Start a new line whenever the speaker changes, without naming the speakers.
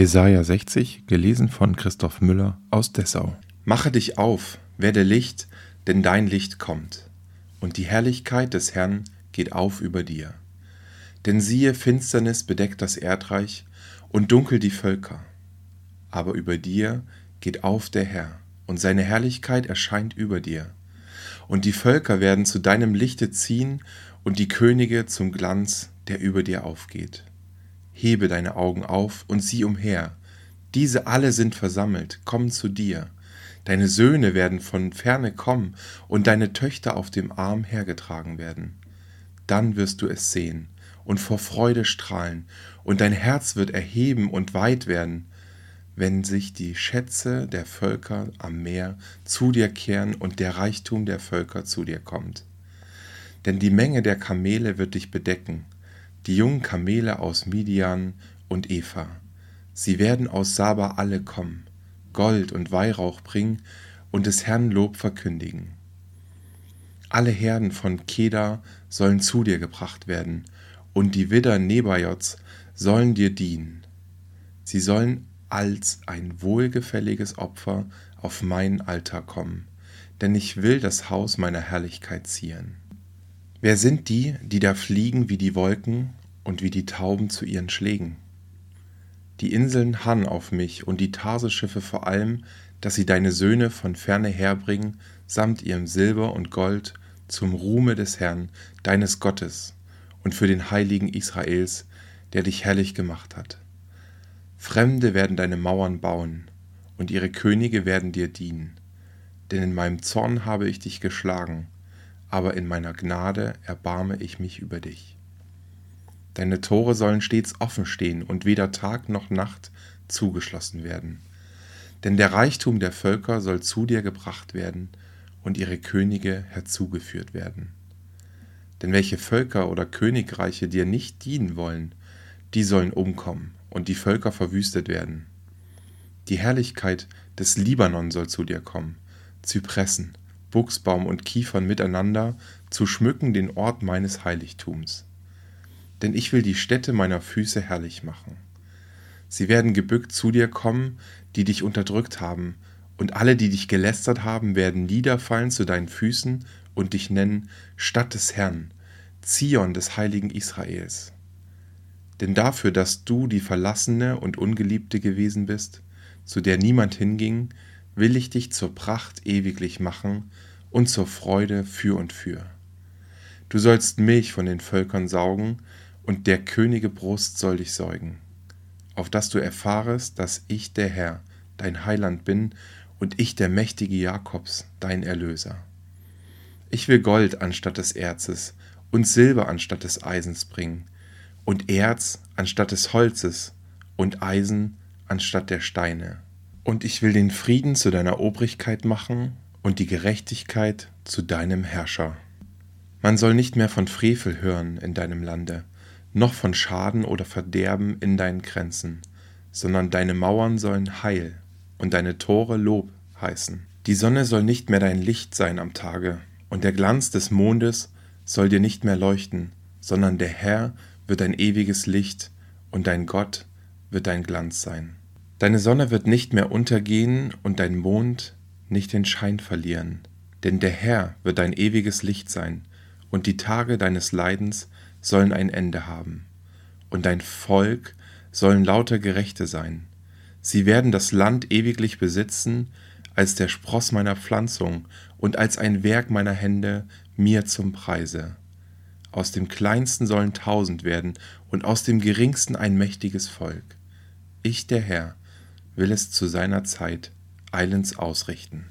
Jesaja 60, gelesen von Christoph Müller aus Dessau.
Mache dich auf, werde Licht, denn dein Licht kommt, und die Herrlichkeit des Herrn geht auf über dir. Denn siehe, Finsternis bedeckt das Erdreich und dunkel die Völker. Aber über dir geht auf der Herr, und seine Herrlichkeit erscheint über dir. Und die Völker werden zu deinem Lichte ziehen und die Könige zum Glanz, der über dir aufgeht. Hebe deine Augen auf und sieh umher. Diese alle sind versammelt, kommen zu dir. Deine Söhne werden von ferne kommen und deine Töchter auf dem Arm hergetragen werden. Dann wirst du es sehen und vor Freude strahlen, und dein Herz wird erheben und weit werden, wenn sich die Schätze der Völker am Meer zu dir kehren und der Reichtum der Völker zu dir kommt. Denn die Menge der Kamele wird dich bedecken, die jungen Kamele aus Midian und Eva. Sie werden aus Saba alle kommen, Gold und Weihrauch bringen und des Herrn Lob verkündigen. Alle Herden von Kedar sollen zu dir gebracht werden, und die Widder Nebajots sollen dir dienen. Sie sollen als ein wohlgefälliges Opfer auf meinen Altar kommen, denn ich will das Haus meiner Herrlichkeit zieren. Wer sind die, die da fliegen wie die Wolken und wie die Tauben zu ihren Schlägen? Die Inseln harren auf mich und die Tarseschiffe vor allem, dass sie deine Söhne von ferne herbringen, samt ihrem Silber und Gold, zum Ruhme des Herrn, deines Gottes, und für den Heiligen Israels, der dich herrlich gemacht hat. Fremde werden deine Mauern bauen, und ihre Könige werden dir dienen. Denn in meinem Zorn habe ich dich geschlagen, aber in meiner Gnade erbarme ich mich über dich. Deine Tore sollen stets offen stehen und weder Tag noch Nacht zugeschlossen werden. Denn der Reichtum der Völker soll zu dir gebracht werden und ihre Könige herzugeführt werden. Denn welche Völker oder Königreiche dir nicht dienen wollen, die sollen umkommen und die Völker verwüstet werden. Die Herrlichkeit des Libanon soll zu dir kommen, Zypressen, Buchsbaum und Kiefern miteinander zu schmücken den Ort meines Heiligtums. Denn ich will die Städte meiner Füße herrlich machen. Sie werden gebückt zu dir kommen, die dich unterdrückt haben, und alle, die dich gelästert haben, werden niederfallen zu deinen Füßen und dich nennen Stadt des Herrn, Zion des heiligen Israels. Denn dafür, dass du die Verlassene und Ungeliebte gewesen bist, zu der niemand hinging, will ich dich zur Pracht ewiglich machen und zur Freude für und für. Du sollst Milch von den Völkern saugen, und der Könige Brust soll dich säugen, auf dass du erfahrest, dass ich der Herr, dein Heiland bin, und ich der mächtige Jakobs, dein Erlöser. Ich will Gold anstatt des Erzes und Silber anstatt des Eisens bringen, und Erz anstatt des Holzes und Eisen anstatt der Steine. Und ich will den Frieden zu deiner Obrigkeit machen und die Gerechtigkeit zu deinem Herrscher. Man soll nicht mehr von Frevel hören in deinem Lande, noch von Schaden oder Verderben in deinen Grenzen, sondern deine Mauern sollen Heil und deine Tore Lob heißen. Die Sonne soll nicht mehr dein Licht sein am Tage, und der Glanz des Mondes soll dir nicht mehr leuchten, sondern der Herr wird dein ewiges Licht und dein Gott wird dein Glanz sein. Deine Sonne wird nicht mehr untergehen und dein Mond nicht den Schein verlieren, denn der Herr wird dein ewiges Licht sein, und die Tage deines Leidens sollen ein Ende haben, und dein Volk sollen lauter Gerechte sein. Sie werden das Land ewiglich besitzen, als der Spross meiner Pflanzung und als ein Werk meiner Hände mir zum Preise. Aus dem Kleinsten sollen tausend werden und aus dem Geringsten ein mächtiges Volk. Ich, der Herr, will es zu seiner Zeit eilends ausrichten.